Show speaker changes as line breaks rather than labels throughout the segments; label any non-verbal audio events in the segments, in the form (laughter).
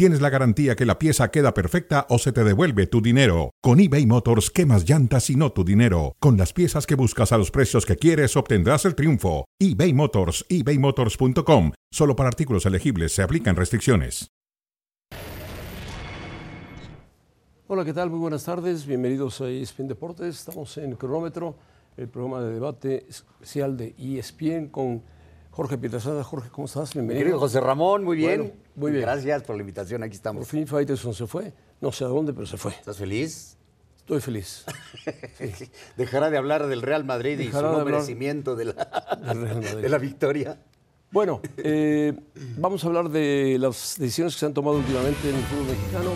tienes la garantía que la pieza queda perfecta o se te devuelve tu dinero. Con eBay Motors, quemas llantas y no tu dinero. Con las piezas que buscas a los precios que quieres, obtendrás el triunfo. eBay Motors, ebaymotors.com. Solo para artículos elegibles se aplican restricciones.
Hola, ¿qué tal? Muy buenas tardes. Bienvenidos a ESPN Deportes. Estamos en Cronómetro, el programa de debate especial de ESPN con Jorge Pietrasada. Jorge, ¿cómo estás? Bienvenido.
Querido José Ramón, muy bien.
Bueno, muy bien.
Gracias por la invitación, aquí
Por
estamos.
fin Faitelson se fue. No sé a dónde, pero se fue.
¿Estás feliz?
Estoy feliz. (laughs)
Dejará de hablar del Real Madrid y su merecimiento de la, (laughs) de la victoria.
Bueno, eh, vamos a hablar de las decisiones que se han tomado últimamente en el fútbol mexicano.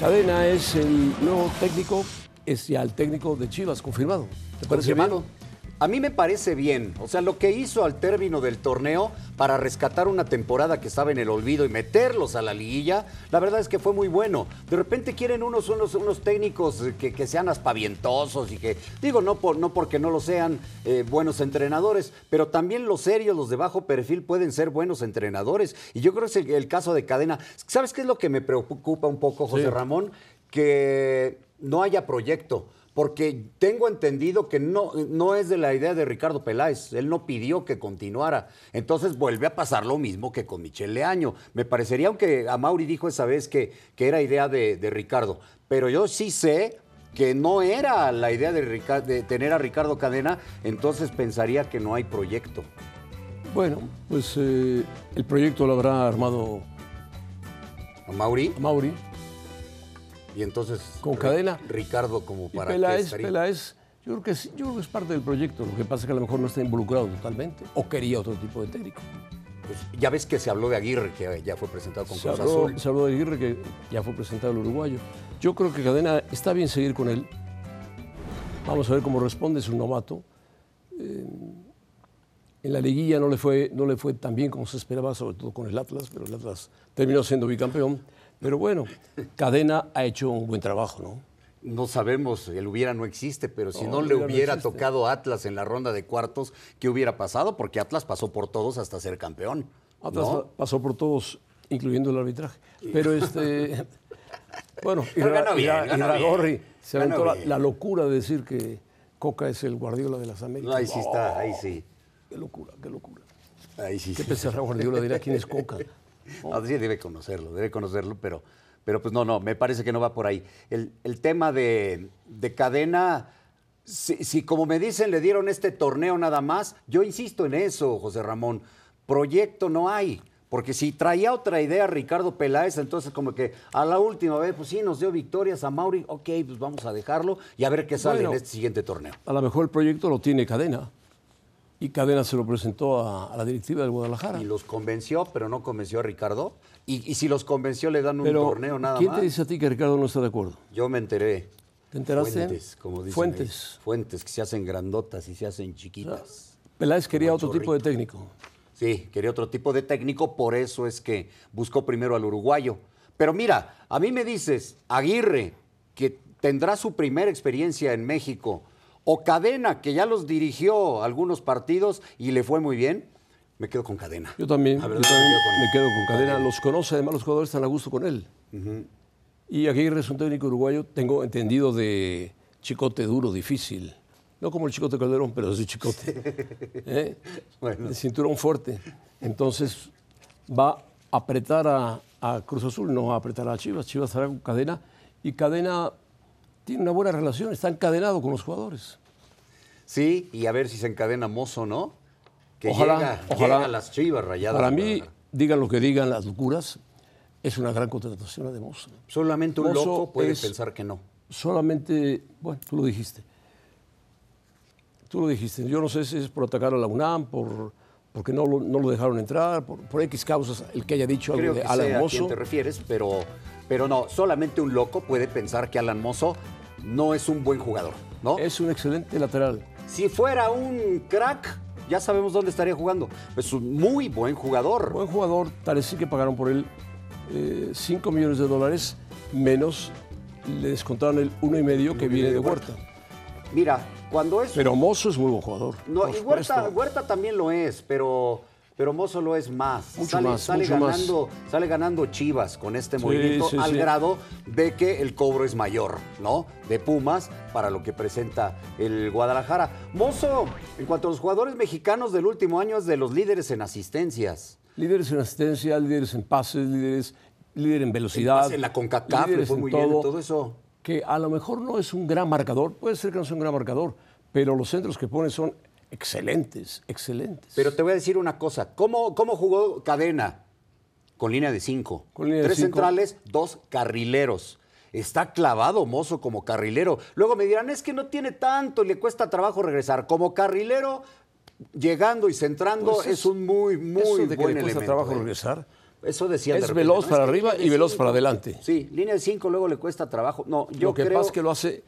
Cadena es el nuevo técnico, es ya el técnico de Chivas, confirmado. ¿Te parece
Confirmado.
bien?
A mí me parece bien. O sea, lo que hizo al término del torneo para rescatar una temporada que estaba en el olvido y meterlos a la liguilla, la verdad es que fue muy bueno. De repente quieren unos, unos, unos técnicos que, que sean aspavientosos y que, digo, no, por, no porque no lo sean eh, buenos entrenadores, pero también los serios, los de bajo perfil pueden ser buenos entrenadores. Y yo creo que es el, el caso de Cadena. ¿Sabes qué es lo que me preocupa un poco, José
Sí.
Ramón? Que no haya proyecto. Porque tengo entendido que no, no es de la idea de Ricardo Peláez. Él no pidió que continuara. Entonces vuelve a pasar lo mismo que con Michel Leaño. Me parecería, aunque a Mauri dijo esa vez que, que era idea de, de Ricardo. Pero yo sí sé que no era la idea de, Rica- de tener a Ricardo Cadena. Entonces pensaría que no hay proyecto.
Bueno, pues eh, el proyecto lo habrá armado
A Mauri.
Mauri.
Y entonces.
Con Cadena.
Ricardo, como
Y
para. qué
Peláez,
estaría?
Peláez, yo creo que sí, yo creo que es parte del proyecto. Lo que pasa es que a lo mejor no está involucrado totalmente. O quería otro tipo de técnico.
Pues ya ves que se habló de Aguirre, que ya fue presentado con
Se
Cruz
habló,
Azul.
se habló de Aguirre, que ya fue presentado el uruguayo. Yo creo que Cadena está bien seguir con él. Vamos a ver cómo responde, es un novato. Eh, en la liguilla no le, fue, no le fue tan bien como se esperaba, sobre todo con el Atlas, pero el Atlas terminó siendo bicampeón. Pero bueno, Cadena ha hecho un buen trabajo, ¿no?
No sabemos, el hubiera no existe, pero si
No,
le
hubiera no
tocado Atlas en la ronda de cuartos, ¿qué hubiera pasado? Porque Atlas pasó por todos hasta ser campeón.
Atlas pasó por todos, incluyendo el arbitraje. Pero (laughs) este. bueno,
bien, bien.
se aventó la, la locura de decir que Coca es el Guardiola de las Américas.
Ahí sí está, ahí sí.
Qué locura, qué locura.
Ahí sí.
¿Qué
sí.
pensará Guardiola? Dirá quién es Coca. (laughs)
Ah, sí, debe conocerlo, debe conocerlo, pero, pero pues no, no, me parece que no va por ahí. El, el tema de, de cadena, si, si como me dicen le dieron este torneo nada más, yo insisto en eso, José Ramón, proyecto no hay. Porque si traía otra idea Ricardo Peláez, entonces como que a la última vez, pues sí, nos dio victorias a Mauri, ok, pues vamos a dejarlo y a ver qué sale
Bueno.
en este siguiente torneo.
A lo mejor el proyecto lo tiene Cadena. Y Cadena se lo presentó a, a la directiva del Guadalajara.
Y los convenció, pero no convenció a Ricardo. Y, y si los convenció, le dan un
Pero,
torneo nada
¿quién
más.
te dice a ti que Ricardo no está de acuerdo?
Yo me enteré.
¿Te enteraste?
Fuentes, como dicen
Fuentes.
ellos. Fuentes que se hacen grandotas y se hacen chiquitas.
Peláez quería otro tipo de técnico.
Sí, quería otro tipo de técnico, por eso es que buscó primero al uruguayo. Pero mira, a mí me dices, Aguirre, que tendrá su primera experiencia en México, o Cadena, que ya los dirigió algunos partidos y le fue muy bien, me quedo con Cadena.
Yo también, yo
me
quedo con Cadena. Los conoce, además los jugadores están a gusto con él. Y Aguirre es un técnico uruguayo, tengo entendido, de chicote duro, difícil. No como el chicote Calderón, pero es de chicote. (laughs) ¿Eh?
Bueno.
De cinturón fuerte. Entonces va a apretar a, a Cruz Azul, no va a apretar a Chivas. Chivas estará con Cadena. Y Cadena tiene una buena relación, está encadenado con los jugadores.
Sí, y a ver si se encadena Mozo, ¿no? Que
Ojalá,
llega,
ojalá.
llega a las chivas rayadas.
Para mí, digan lo que digan las locuras, es una gran contratación la de Mozo.
Solamente un
Mozo
loco puede
es-
pensar que no.
solamente, bueno, tú lo dijiste. Tú lo dijiste. Yo no sé si es por atacar a la UNAM, por, porque no lo, no lo dejaron entrar, por, por X causas, el que haya dicho algo de
que
Alan
sé a
Mozo.
quién te refieres, pero, pero no, solamente un loco puede pensar que Alan Mozo no es un buen jugador, ¿no?
Es un excelente lateral.
Si fuera un crack, ya sabemos dónde estaría jugando. Es un muy buen jugador.
Buen jugador, tal sí que pagaron por él 5 millones de dólares menos le descontaron el uno y medio que viene de Huerta.
Mira, cuando es.
Pero Mozo es muy buen jugador.
No, y Huerta, Huerta, también lo es, pero. Pero Mozo lo es más.
Mucho más,
sale ganando, Sale ganando Chivas con este movimiento al grado de que el cobro es mayor, ¿no? De Pumas para lo que presenta el Guadalajara. Mozo, en cuanto a los jugadores mexicanos del último año, es de los líderes en asistencias.
Líderes en asistencia, líderes en pases, líderes líder en velocidad.
En la CONCACAF fue muy todo, bien todo eso.
Que a lo mejor no es un gran marcador, puede ser que no sea un gran marcador, pero los centros que pone son excelentes, excelentes.
Pero te voy a decir una cosa, ¿cómo, cómo jugó Cadena? Con línea de cinco.
Con línea
Tres
de cinco.
centrales, dos carrileros. Está clavado Mozo como carrilero. Luego me dirán, es que no tiene tanto y le cuesta trabajo regresar. Como carrilero, llegando y centrando, pues es, un muy, muy
eso de
que
le cuesta trabajo ¿eh? regresar
eso decía
Es veloz para arriba y veloz para adelante.
Sí, línea de 5 luego le cuesta trabajo. No, yo
Lo que
creo...
pasa es que lo hace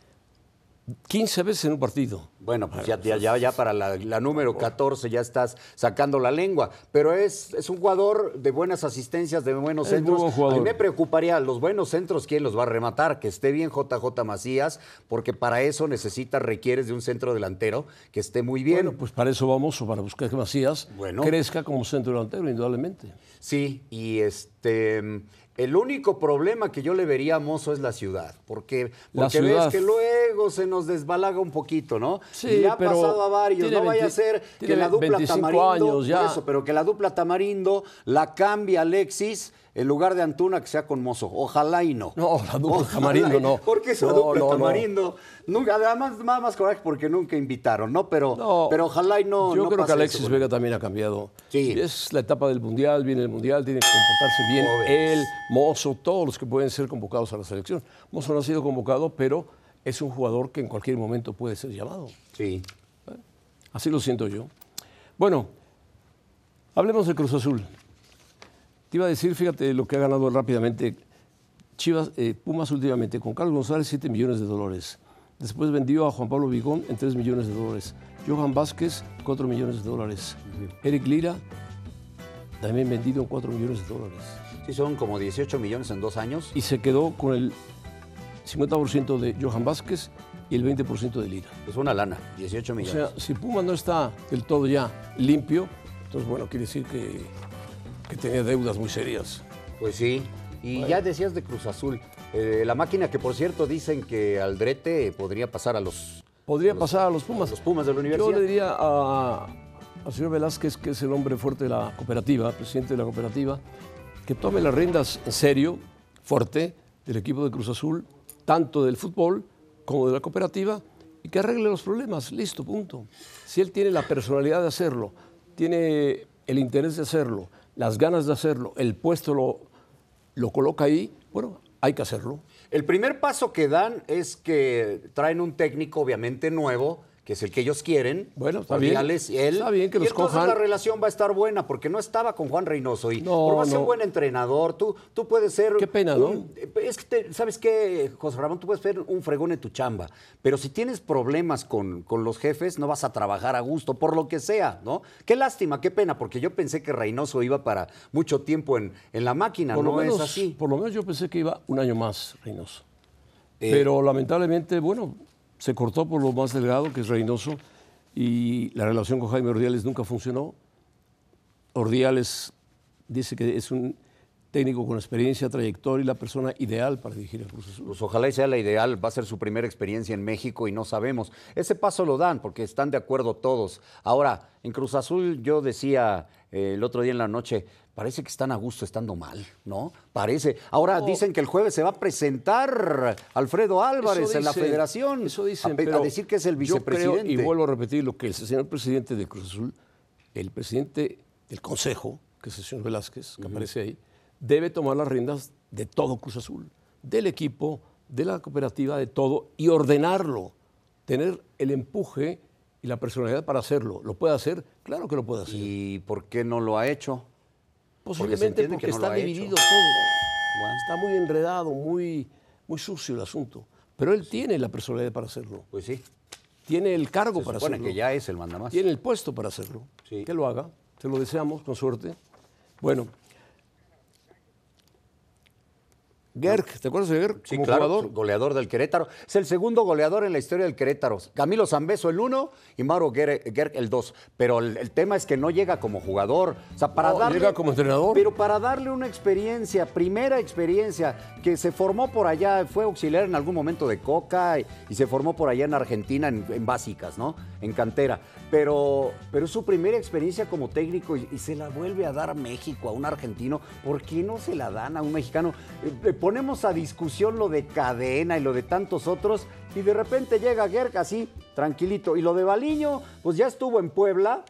15 veces en un partido.
Bueno, pues ya, ya, ya, para la, número 14 ya estás sacando la lengua. Pero es, es un jugador de buenas asistencias, de buenos centros. A mí me preocuparía, los buenos centros, ¿quién los va a rematar? Que esté bien JJ Macías, porque para eso necesitas, requieres de un centro delantero que esté muy bien.
Bueno, pues para eso vamos, o para buscar que Macías crezca como centro delantero, indudablemente.
Sí, y este el único problema que yo le vería a Mozo es la ciudad, porque, porque ves que luego se nos desbalaga un poquito, ¿no?
Sí,
y ha pasado a varios, no vaya a ser que la dupla Tamarindo,
ya.
Eso, pero que la dupla Tamarindo la cambie Alexis en lugar de Antuna que sea con Mozo. Ojalá y no.
No, la dupla Tamarindo no.
Porque esa dupla Tamarindo. Nunca, además, más, más coraje porque nunca invitaron, ¿no? Pero, pero ojalá y no.
Yo creo que Alexis Vega también ha cambiado.
Sí.
Es la etapa del Mundial, viene el Mundial, tiene que comportarse bien. Él, Mozo, todos los que pueden ser convocados a la selección. Mozo no ha sido convocado, pero es un jugador que en cualquier momento puede ser llamado.
Sí.
Así lo siento yo. Bueno, hablemos de Cruz Azul. Te iba a decir, fíjate lo que ha ganado rápidamente Chivas, eh, Pumas últimamente, con Carlos González 7 millones de dólares. Después vendió a Juan Pablo Vigón en 3 millones de dólares. Johan Vázquez, 4 millones de dólares. Eric Lira, también vendido en 4 millones de dólares.
Sí, son como 18 millones en dos años.
Y se quedó con el 50% de Johan Vázquez y el 20% de Lira.
Es una lana, 18 millones.
O sea, si Pumas no está del todo ya limpio, entonces bueno, quiere decir que que tenía deudas muy serias.
Pues sí. Y ya decías de Cruz Azul. Eh, la máquina que, por cierto, dicen que Aldrete podría pasar a los...
Podría pasar a los Pumas.
los Pumas de la universidad.
Yo le diría al señor Velázquez, que es el hombre fuerte de la cooperativa, presidente de la cooperativa, que tome las riendas en serio, fuerte, del equipo de Cruz Azul, tanto del fútbol como de la cooperativa, y que arregle los problemas. Listo, punto. Si él tiene la personalidad de hacerlo, tiene el interés de hacerlo, las ganas de hacerlo, el puesto lo, lo coloca ahí, bueno, hay que hacerlo.
El primer paso que dan es que traen un técnico obviamente nuevo que es el que ellos quieren.
Bueno, está bien.
Él,
está bien que los
y entonces
cojan.
la relación va a estar buena porque no estaba con Juan Reynoso y no, por más no. un buen entrenador, tú, tú puedes ser.
Qué pena, ¿no?
Es que, te, ¿sabes qué, José Ramón? Tú puedes ser un fregón en tu chamba, pero si tienes problemas con, con los jefes, no vas a trabajar a gusto, por lo que sea, ¿no? Qué lástima, qué pena, porque yo pensé que Reynoso iba para mucho tiempo en, en la máquina,
por
no
lo menos,
es así.
Por lo menos yo pensé que iba un año más, Reynoso. Eh, pero lamentablemente, bueno, se cortó por lo más delgado, que es Reynoso y la relación con Jaime Ordiales nunca funcionó. Ordiales dice que es un técnico con experiencia, trayectoria y la persona ideal para dirigir el Cruz Azul.
Pues ojalá y sea la ideal, va a ser su primera experiencia en México y no sabemos. Ese paso lo dan porque están de acuerdo todos. Ahora, en Cruz Azul yo decía eh, el otro día en la noche, parece que están a gusto estando mal, ¿no? Parece. Ahora
No.
dicen que el jueves se va a presentar Alfredo Álvarez
Eso
en la federación.
Eso dicen,
a, a decir que es el
yo creo,
vicepresidente.
y vuelvo a repetir lo que el señor presidente de Cruz Azul, el presidente del Consejo, que es el señor Velázquez, que aparece ahí, debe tomar las riendas de todo Cruz Azul, del equipo, de la cooperativa, de todo, y ordenarlo, tener el empuje y la personalidad para hacerlo. ¿Lo puede hacer? Claro que lo puede hacer.
¿Y por qué no lo ha hecho?
Posiblemente porque,
no
está dividido todo. Está muy enredado, muy, muy sucio el asunto. Pero él tiene la personalidad para hacerlo.
Pues sí.
tiene el cargo
Se
para hacerlo.
que ya es el mandamás.
Tiene el puesto para hacerlo.
Sí.
Que lo haga. Se lo deseamos, con suerte. Bueno. Gerg, ¿te acuerdas de Gerg
Sí,
como
claro,
jugador?
goleador del Querétaro. Es el segundo goleador en la historia del Querétaro. Camilo Zambeso el uno y Mauro Gerg Gerg el dos. Pero el, el tema es que no llega como jugador. O sea, para
No,
darle,
llega como entrenador.
Pero para darle una experiencia, primera experiencia, que se formó por allá, fue auxiliar en algún momento de Coca y, y se formó por allá en Argentina en, en básicas, ¿no? En cantera. Pero, pero es su primera experiencia como técnico y, y se la vuelve a dar a México, a un argentino. ¿Por qué no se la dan a un mexicano? Eh, eh, ponemos a discusión lo de Cadena y lo de tantos otros y de repente llega Gerg así, tranquilito. Y lo de Baliño, pues ya estuvo en Puebla,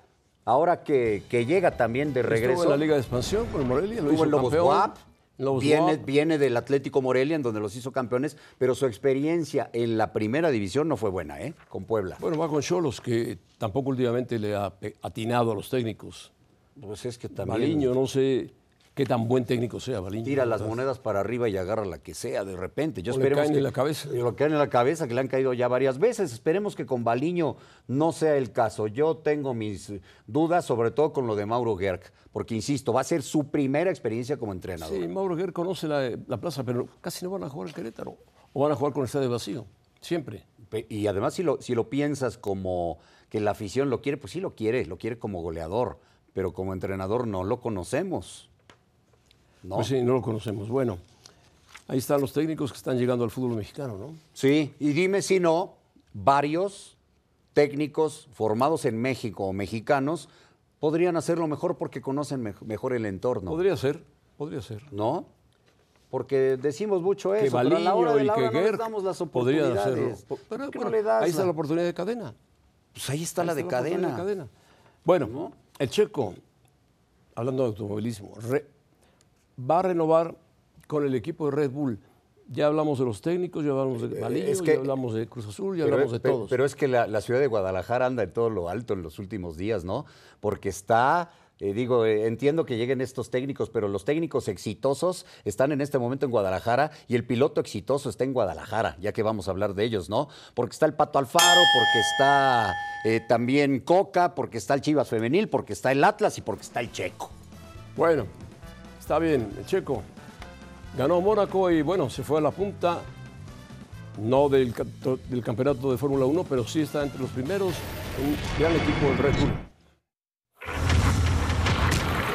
ahora que, que llega también de regreso.
Estuvo en la Liga de Expansión con el Morelia, lo
Estuvo
hizo
en Lobos. Guap,
Lobos
viene,
Guap.
viene del Atlético Morelia, en donde los hizo campeones, pero su experiencia en la primera división no fue buena, ¿eh? Con Puebla.
Bueno, va con Cholos, que tampoco últimamente le ha atinado a los técnicos.
Pues es que también
Baliño, no sé qué tan buen técnico sea Baliño.
tira las monedas para arriba y agarra la que sea de repente. Yo
O le caen
que,
en la cabeza.
Lo caen en la cabeza, que le han caído ya varias veces. Esperemos que con Baliño no sea el caso. Yo tengo mis dudas, sobre todo con lo de Mauro Gerg, porque insisto, va a ser su primera experiencia como entrenador.
Sí, Mauro Guerra conoce la, la plaza, pero casi no van a jugar en Querétaro. O van a jugar con el estadio vacío, siempre.
Y además, si lo, si lo piensas como que la afición lo quiere, pues sí lo quiere, lo quiere como goleador, pero como entrenador no lo conocemos. ¿No?
Pues sí, no lo conocemos. Bueno, ahí están los técnicos que están llegando al fútbol mexicano, ¿no?
Sí, y dime si no, varios técnicos formados en México o mexicanos podrían hacerlo mejor porque conocen mej- mejor el entorno,
Podría ser, podría ser.
¿no? Porque decimos mucho
que
eso, pero a la hora de la
que
hora no les damos las
hacerlo.
oportunidades.
Po- Pero,
¿Por qué
bueno,
no le das
ahí está
la-
oportunidad de cadena.
Pues ahí está la de
la
cadena.
de cadena. Bueno, el checo, hablando de automovilismo, re- va a renovar con el equipo de Red Bull. Ya hablamos de los técnicos, ya hablamos de
Eh, es que-
ya hablamos de Cruz Azul, ya hablamos de todos.
pero es que la, la ciudad de Guadalajara anda en todo lo alto en los últimos días, ¿no? Porque está, eh, digo, eh, entiendo que lleguen estos técnicos, pero los técnicos exitosos están en este momento en Guadalajara y el piloto exitoso está en Guadalajara, ya que vamos a hablar de ellos, ¿no? Porque está el Pato Alfaro, porque está eh, también Coca, porque está el Chivas Femenil, porque está el Atlas y porque está el Checo.
Bueno, está bien, el checo. Ganó Mónaco y bueno, se fue a la punta, no del, del campeonato de Fórmula 1, pero sí está entre los primeros. Un gran equipo el Red Bull.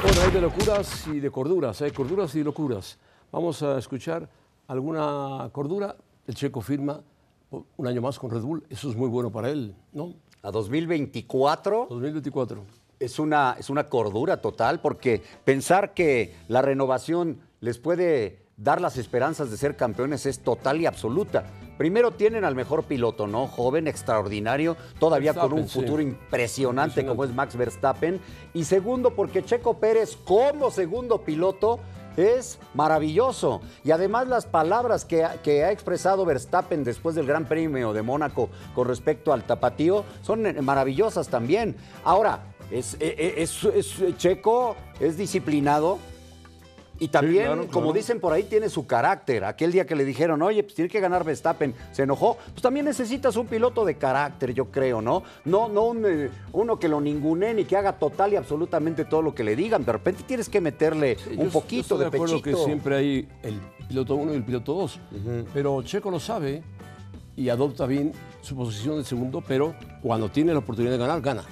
Bueno, hay de locuras y de corduras, hay corduras y locuras. Vamos a escuchar alguna cordura. El checo firma un año más con Red Bull. Eso es muy bueno para él, ¿no?
A 2024
2024.
Es una, es una cordura total porque pensar que la renovación les puede dar las esperanzas de ser campeones es total y absoluta. Primero tienen al mejor piloto, ¿no? Joven, extraordinario, todavía con un
sí.
futuro impresionante,
Impresionante.
como es Max Verstappen. Y segundo, porque Checo Pérez como segundo piloto es maravilloso. Y además las palabras que, ha- que ha expresado Verstappen después del Gran Premio de Mónaco con respecto al tapatío son maravillosas también. Ahora, es, eh, eh, es- es- Checo es disciplinado, y también,
claro,
como
claro.
dicen por ahí, tiene su carácter. Aquel día que le dijeron, oye, pues tiene que ganar Verstappen, se enojó. Pues también necesitas un piloto de carácter, yo creo, ¿no? No, no un, eh, uno que lo ninguneen y que haga total y absolutamente todo lo que le digan. De repente tienes que meterle
Sí,
un
yo
poquito
estoy
de,
de acuerdo
pechito.
que siempre hay el piloto 1 y el piloto 2. Pero Checo lo sabe y adopta bien su posición de segundo, pero cuando tiene la oportunidad de ganar, gana.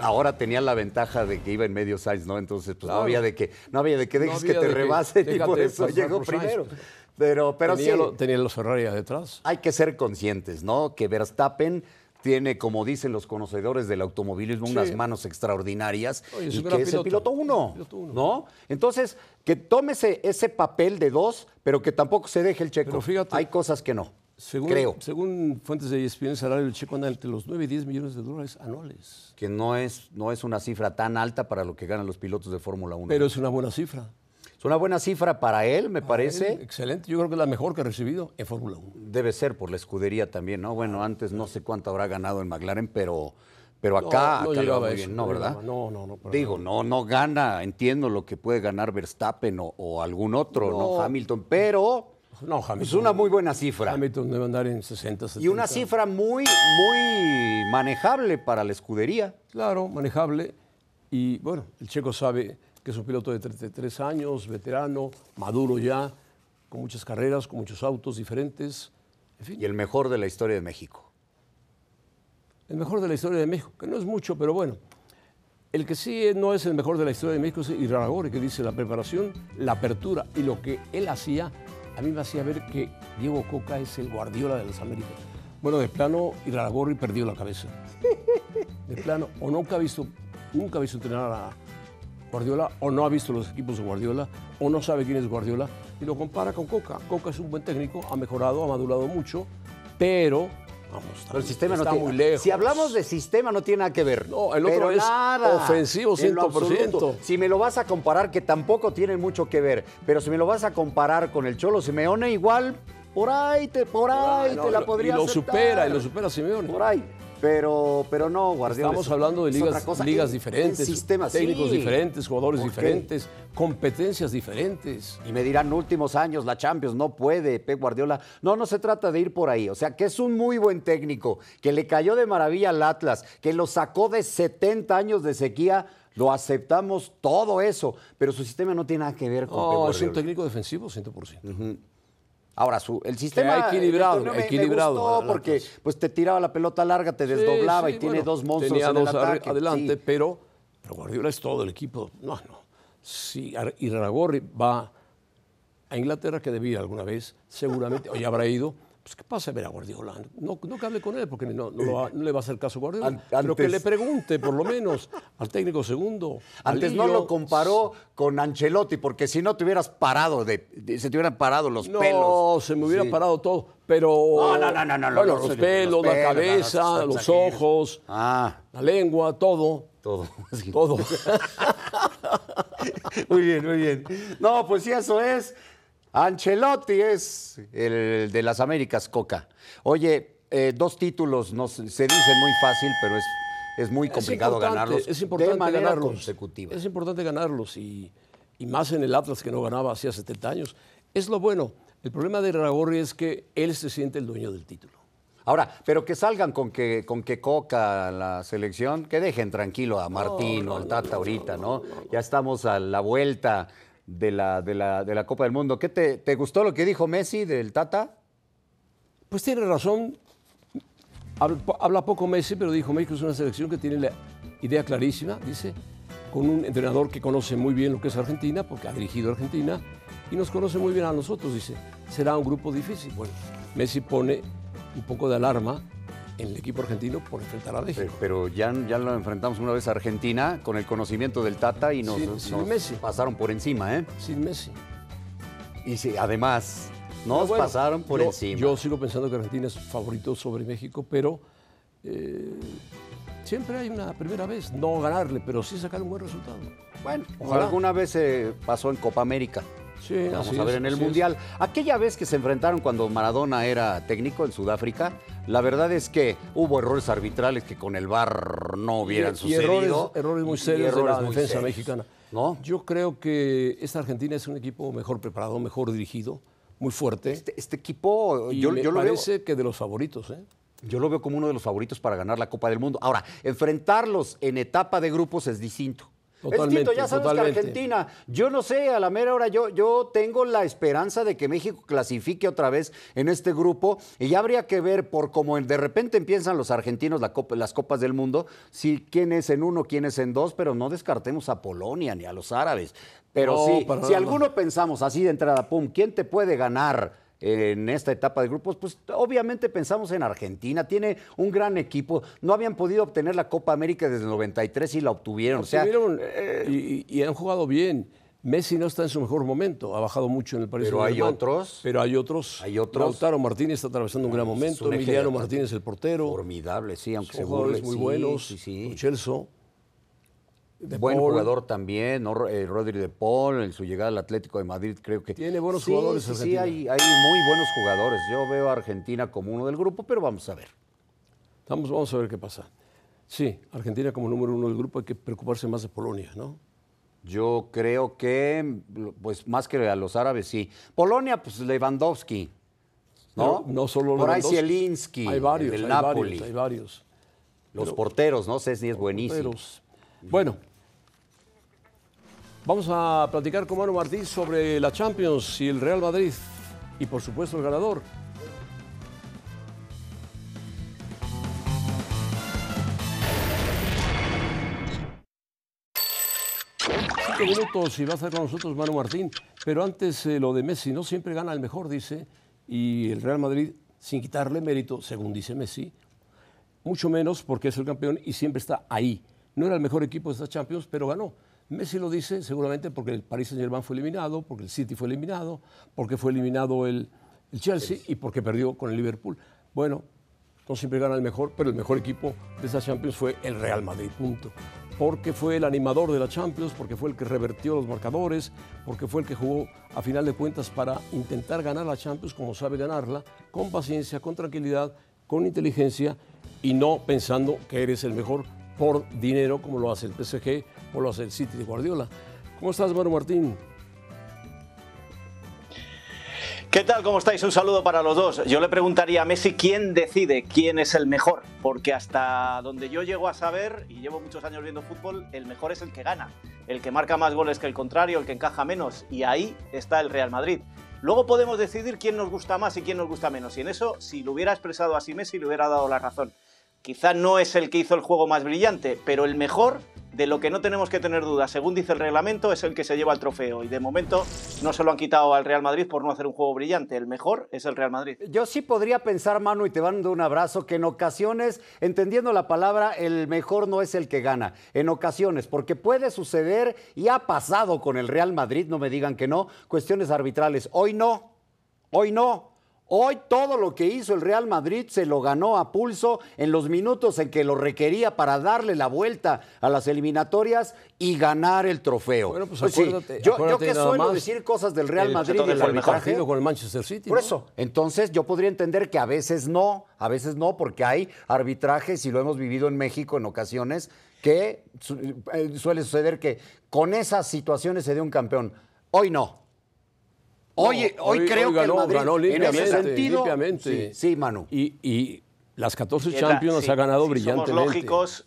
Ahora tenía la ventaja de que iba en medio Sainz, ¿no? Entonces, pues no había de que, no había de que
No
dejes que te rebasen y por eso llegó
Sainz.
primero. Pero, pero
tenía,
sí.
lo- tenía los Ferrari detrás.
hay que ser conscientes, ¿no? Que Verstappen tiene, como dicen los conocedores del automovilismo,
Sí.
unas manos extraordinarias
Oye,
y que
gran
es el
piloto.
piloto uno,
Piloto uno.
¿no? Entonces, que tome ese, ese papel de dos, pero que tampoco se deje el checo.
Pero fíjate-
Hay cosas que no,
Según,
creo,
según fuentes de ESPN, el salario del Checo anda entre los 9 y 10 millones de dólares anuales.
que no es, no es una cifra tan alta para lo que ganan los pilotos de Fórmula 1.
Pero es una buena cifra.
es una buena cifra para él, me parece.
excelente. Yo creo que es la mejor que ha recibido en Fórmula 1.
Debe ser por la escudería también, ¿no? Bueno, antes no sé cuánto habrá ganado en McLaren, pero, pero acá,
no
acá le va
llegaba
muy
eso,
bien, ¿no,
no
verdad?
No, no, no,
Digo, no, no gana, entiendo lo que puede ganar Verstappen o, o algún otro, ¿no?
No.
Hamilton, pero
No, Hamilton.
Es una muy buena cifra.
Hamilton debe andar en 60, 70.
Y una cifra muy, muy manejable para la escudería.
Claro, manejable. Y bueno, el checo sabe que es un piloto de 33 años, veterano, maduro ya, con muchas carreras, con muchos autos diferentes. En fin,
Y el mejor de la historia de México.
el mejor de la historia de México, que no es mucho, pero bueno. El que sí no es el mejor de la historia de México es Iraragorri, que dice la preparación, la apertura y lo que él hacía, a mí me hacía ver que Diego Coca es el Guardiola de las Américas. Bueno, de plano, Iraragorri perdió la cabeza. De plano, o nunca ha visto, nunca ha visto entrenar a Guardiola, o no ha visto los equipos de Guardiola, o no sabe quién es Guardiola, y lo compara con Coca. Coca es un buen técnico, ha mejorado, ha madurado mucho, pero, vamos, está,
el sistema
está
no tiene,
muy lejos.
Si hablamos de sistema, no tiene nada que ver.
No, el otro
Pero
es
nada,
ofensivo
en lo
100%.
absoluto. Si me lo vas a comparar, que tampoco tiene mucho que ver, pero si me lo vas a comparar con el Cholo Simeone, igual, por ahí te, por ahí
Ah, no,
te la podría
Y lo
aceptar.
supera, y lo supera Simeone.
Por ahí. Pero, pero no, Guardiola.
Estamos
es-
hablando de ligas, ligas
En-
diferentes,
en sistemas,
técnicos
sí.
diferentes, jugadores diferentes, competencias diferentes.
Y me dirán, últimos años, la Champions, no puede, Pep Guardiola. No, no se trata de ir por ahí. O sea, que es un muy buen técnico, que le cayó de maravilla al Atlas, que lo sacó de 70 años de sequía. Lo aceptamos todo eso, pero su sistema no tiene nada que ver con Pep
No, es un técnico defensivo 100%.
Ahora, su, el sistema
equilibrado,
me-
equilibrado
me gustó
al
porque pues te tiraba la pelota larga, te desdoblaba
Sí,
y tiene
bueno,
dos monstruos
tenía
en el
dos
ataque.
adelante,
sí.
pero, pero Guardiola es todo el equipo. No, no. Si Iraragorri va a Inglaterra, que debía alguna vez, seguramente, o ya habrá ido, pues que pase a ver a Guardiola. No, no que hable con él, porque no, no va- no le va a hacer caso a Guardiola.
An-
pero que
antes-
le pregunte, por lo menos, al técnico segundo. (laughs)
Antes no lo comparó con Ancelotti, porque si no te hubieras parado, de, de- se te hubieran parado los
No,
pelos.
se me hubiera
Sí.
parado todo, pero...
No, no, no, no, no,
Bueno,
no,
los
los
pelos,
pelos,
la
no,
cabeza,
no, no,
los ojos,
Ah,
la lengua, todo.
todo. (laughs)
Todo. (laughs)
Muy bien, muy bien. No, pues sí, eso es. Ancelotti es el de las Américas, Coca. Oye, eh, dos títulos no, se dicen muy fácil, pero es, es muy complicado ganarlos
Es importante
de manera
ganarlos.
consecutiva.
Es importante ganarlos y, y más en el Atlas que no ganaba hacía 70 años. Es lo bueno. El problema de Ragorri es que él se siente el dueño del título.
Ahora, pero que salgan con que, con que Coca la selección, que dejen tranquilo a Martín o al Tata ahorita, ¿no? Ya estamos a la vuelta de la, de la, de la Copa del Mundo. ¿Qué te, te gustó lo que dijo Messi del Tata?
Pues tiene razón. Habla, poco Messi, pero dijo México es una selección que tiene la idea clarísima, dice, con un entrenador que conoce muy bien lo que es Argentina, porque ha dirigido Argentina, y nos conoce muy bien a nosotros, dice. Será un grupo difícil. Bueno, Messi pone un poco de alarma en el equipo argentino por enfrentar a México.
Eh, Pero ya, ya lo enfrentamos una vez a Argentina con el conocimiento del Tata y nos,
Sin- Messi.
pasaron por encima, ¿eh?
Sin Messi.
Y sí, además, nos
bueno,
pasaron por
yo-
encima.
Yo sigo pensando que Argentina es favorito sobre México, pero eh, siempre hay una primera vez, no ganarle, pero sí sacar un buen resultado.
bueno,
Ojalá.
alguna vez se pasó en Copa América.
Sí,
Vamos a ver
es,
en el
es.
Mundial. Aquella vez que se enfrentaron cuando Maradona era técnico en Sudáfrica, la verdad es que hubo errores arbitrales que con el VAR no hubieran
y, y
sucedido.
errores, errores muy
Y
serios de
errores
la
muy
defensa
serios.
mexicana.
¿No?
Yo creo que esta Argentina es un equipo mejor preparado, mejor dirigido, muy fuerte.
Este, este equipo,
y
yo,
me
yo lo veo,
parece que de los favoritos. ¿eh?
yo lo veo como uno de los favoritos para ganar la Copa del Mundo. Ahora, enfrentarlos en etapa de grupos es distinto. Es
Totalmente,
distinto, ya sabes
totalmente.
que Argentina, yo no sé, a la mera hora yo, yo tengo la esperanza de que México clasifique otra vez en este grupo y ya habría que ver por cómo de repente empiezan los argentinos la copa- las Copas del Mundo, si quién es en uno, quién es en dos, pero no descartemos a Polonia ni a los árabes. Pero
No,
sí, si alguno pensamos así de entrada, pum, ¿quién te puede ganar? En esta etapa de grupos, pues obviamente pensamos en Argentina, tiene un gran equipo, no habían podido obtener la Copa América desde el 93 y la obtuvieron. o sea,
Tuvieron,
eh,
y, y han jugado bien. Messi no está en su mejor momento, ha bajado mucho en el Paris
Pero hay otros.
Pero hay otros.
Hay otros.
Lautaro Martínez está atravesando un gran momento,
eje de
Emiliano. Martínez el portero.
formidable, sí, aunque se
Son jugadores
burle,
muy
sí,
buenos.
sí, sí.
Con. De
Buen
Paul.
jugador también, ¿no? Eh, Rodri de Paul, en su llegada al Atlético de Madrid, creo que.
Tiene buenos
Sí,
jugadores
Sí, sí, hay, hay muy buenos jugadores. Yo veo a Argentina como uno del grupo, pero vamos a ver.
Vamos, vamos a ver qué pasa. Sí, Argentina como número uno del grupo hay que preocuparse más de Polonia, ¿no?
Yo creo que, pues más que a los árabes, sí. Polonia, pues Lewandowski. ¿No?
Pero no solo
Por ahí
Lewandowski.
Zielinski,
Hay varios,
del
hay
Napoli.
varios, hay varios.
Los porteros, ¿no? Cesni es buenísimo.
Porteros. Bueno, vamos a platicar con Manu Martín sobre la Champions y el Real Madrid. Y por supuesto el ganador. Cinco minutos y va a estar con nosotros Manu Martín. Pero antes eh, lo de Messi, no siempre gana el mejor, dice. Y el Real Madrid, sin quitarle mérito, según dice Messi, mucho menos porque es el campeón y siempre está ahí. No era el mejor equipo de esta Champions, pero ganó. Messi lo dice seguramente porque el Paris Saint-Germain fue eliminado, porque el City fue eliminado, porque fue eliminado el, el Chelsea y porque perdió con el Liverpool. Bueno, no siempre gana el mejor, pero el mejor equipo de esta Champions fue el Real Madrid, punto. Porque fue el animador de la Champions, porque fue el que revertió los marcadores, porque fue el que jugó a final de cuentas para intentar ganar la Champions como sabe ganarla, con paciencia, con tranquilidad, con inteligencia y no pensando que eres el mejor por dinero como lo hace el PSG o lo hace el City de Guardiola. ¿Cómo estás, Manu Martín?
¿Qué tal? ¿Cómo estáis? Un saludo para los dos. Yo le preguntaría a Messi quién decide quién es el mejor, porque hasta donde yo llego a saber, y llevo muchos años viendo fútbol, el mejor es el que gana, el que marca más goles que el contrario, el que encaja menos, y ahí está el Real Madrid. Luego podemos decidir quién nos gusta más y quién nos gusta menos, y en eso, si lo hubiera expresado así Messi, le hubiera dado la razón. Quizá no es el que hizo el juego más brillante, pero el mejor, de lo que no tenemos que tener dudas, según dice el reglamento, es el que se lleva el trofeo. Y de momento no se lo han quitado al Real Madrid por no hacer un juego brillante. El mejor es el Real Madrid.
Yo sí podría pensar, Manu, y te mando un abrazo, que en ocasiones, entendiendo la palabra, el mejor no es el que gana. En ocasiones, porque puede suceder y ha pasado con el Real Madrid, no me digan que no, cuestiones arbitrales. Hoy no, hoy no. Hoy todo lo que hizo el Real Madrid se lo ganó a pulso en los minutos en que lo requería para darle la vuelta a las eliminatorias y ganar el trofeo.
Bueno, pues
sí,
acuérdate-
yo, yo
acuérdate
que suelo
más.
decir cosas del Real
El-
Madrid y el arbitraje.
Partido con el Manchester City.
Por
¿no?
eso, entonces yo podría entender que a veces no, a veces no, porque hay arbitrajes, y lo hemos vivido en México en ocasiones, que su- eh, suele suceder que con esas situaciones se dé un campeón. Hoy no. Hoy, hoy, creo
hoy
que el
ganó,
Madrid,
ganó
en ese sentido,
limpiamente.
Sí, sí, Manu.
Y, y las 14
Y es la-
Champions las
sí,
ha ganado
si
brillantemente.
Somos lógicos,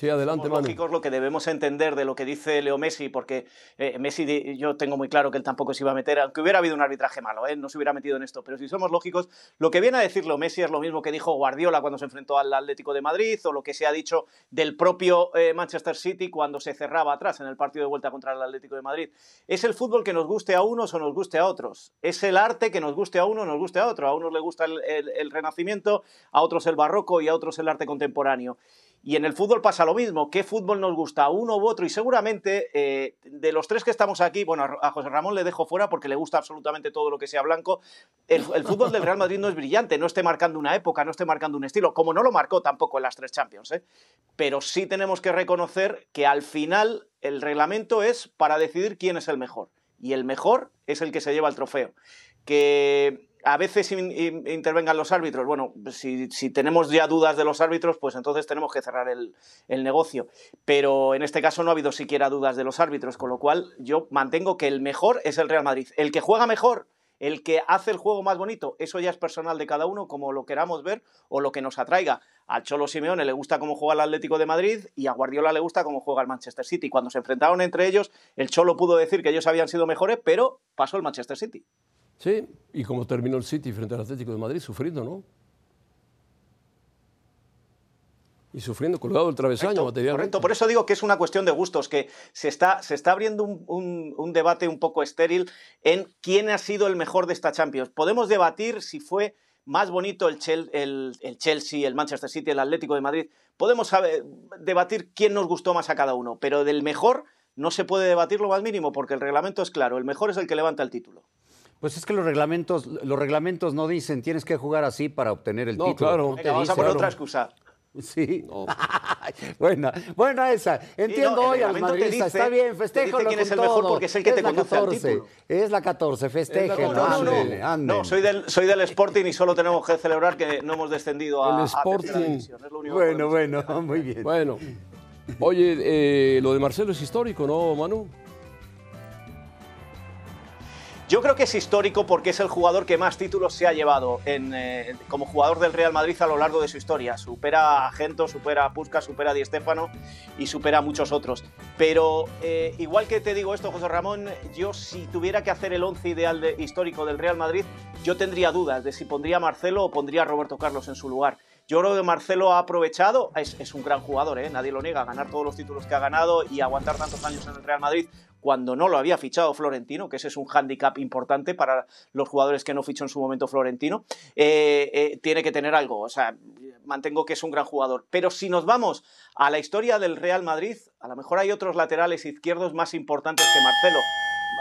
Sí, adelante, Manu.
lógicos lo que debemos entender de lo que dice Leo Messi, porque eh, Messi, yo tengo muy claro que él tampoco se iba a meter, aunque hubiera habido un arbitraje malo, ¿eh? no se hubiera metido en esto, pero si somos lógicos, lo que viene a decir Leo Messi es lo mismo que dijo Guardiola cuando se enfrentó al Atlético de Madrid, o lo que se ha dicho del propio eh, Manchester City cuando se cerraba atrás en el partido de vuelta contra el Atlético de Madrid. Es el fútbol que nos guste a unos o nos guste a otros. Es el arte que nos guste a uno o nos guste a otro. A unos les gusta el- el- el Renacimiento, a otros el barroco y a otros el arte contemporáneo. Y en el fútbol pasa lo mismo. ¿Qué fútbol nos gusta uno u otro? Y seguramente eh, de los tres que estamos aquí, bueno, a José Ramón le dejo fuera porque le gusta absolutamente todo lo que sea blanco. El, el fútbol del Real Madrid no es brillante, no esté marcando una época, no esté marcando un estilo, como no lo marcó tampoco en las tres Champions. ¿eh? Pero sí tenemos que reconocer que al final el reglamento es para decidir quién es el mejor. Y el mejor es el que se lleva el trofeo. Que a veces in- in- intervengan los árbitros. Bueno, si, si tenemos ya dudas de los árbitros, pues entonces tenemos que cerrar el, el negocio. Pero en este caso no ha habido siquiera dudas de los árbitros, con lo cual yo mantengo que el mejor es el Real Madrid. El que juega mejor, el que hace el juego más bonito, eso ya es personal de cada uno, como lo queramos ver o lo que nos atraiga. Al Cholo Simeone le gusta cómo juega el Atlético de Madrid y a Guardiola le gusta cómo juega el Manchester City. Cuando se enfrentaron entre ellos, el Cholo pudo decir que ellos habían sido mejores, pero pasó el Manchester City.
Sí, y como terminó el City frente al Atlético de Madrid, sufriendo, ¿no? Y sufriendo, colgado del travesaño
Correcto,
materialmente.
correcto. por eso digo que es una cuestión de gustos, que se está, se está abriendo un, un- un debate un poco estéril en quién ha sido el mejor de esta Champions. Podemos debatir si fue más bonito el, Chel- el- el Chelsea, el Manchester City, el Atlético de Madrid. Podemos saber- debatir quién nos gustó más a cada uno, pero del mejor no se puede debatir lo más mínimo porque el reglamento es claro, el mejor es el que levanta el título.
Pues es que los reglamentos, los reglamentos no dicen tienes que jugar así para obtener el
No,
título.
claro.
Venga, vamos a poner
claro.
otra excusa.
Sí. buena, (laughs) buena esa. Entiendo
no,
hoy a los madridistas. Está bien,
dice quién es el mejor porque es el que te
la
conduce al
14.
título.
Es la 14, festéjenlo.
No, no, no.
No, soy del, soy del Sporting y solo tenemos que celebrar que no hemos descendido a,
El
a
Sporting.
división. Es lo único
Bueno, bueno, (laughs) muy bien.
Bueno, Oye, eh, lo de Marcelo es histórico, ¿no, Manu?
Yo creo que es histórico porque es el jugador que más títulos se ha llevado eh, como jugador del Real Madrid a lo largo de su historia. Supera a Gento, supera a Puskas, supera a Di Stéfano y supera a muchos otros. Pero eh, igual que te digo esto, José Ramón, yo si tuviera que hacer el once ideal de, histórico del Real Madrid, yo tendría dudas de si pondría a Marcelo o pondría a Roberto Carlos en su lugar. Yo creo que Marcelo ha aprovechado, es, un gran jugador, ¿eh? nadie lo niega, ganar todos los títulos que ha ganado y aguantar tantos años en el Real Madrid cuando no lo había fichado Florentino, que ese es un hándicap importante para los jugadores que no fichó en su momento Florentino, eh, eh, tiene que tener algo. O sea, mantengo que es un gran jugador. Pero si nos vamos a la historia del Real Madrid, a lo mejor hay otros laterales izquierdos más importantes que Marcelo.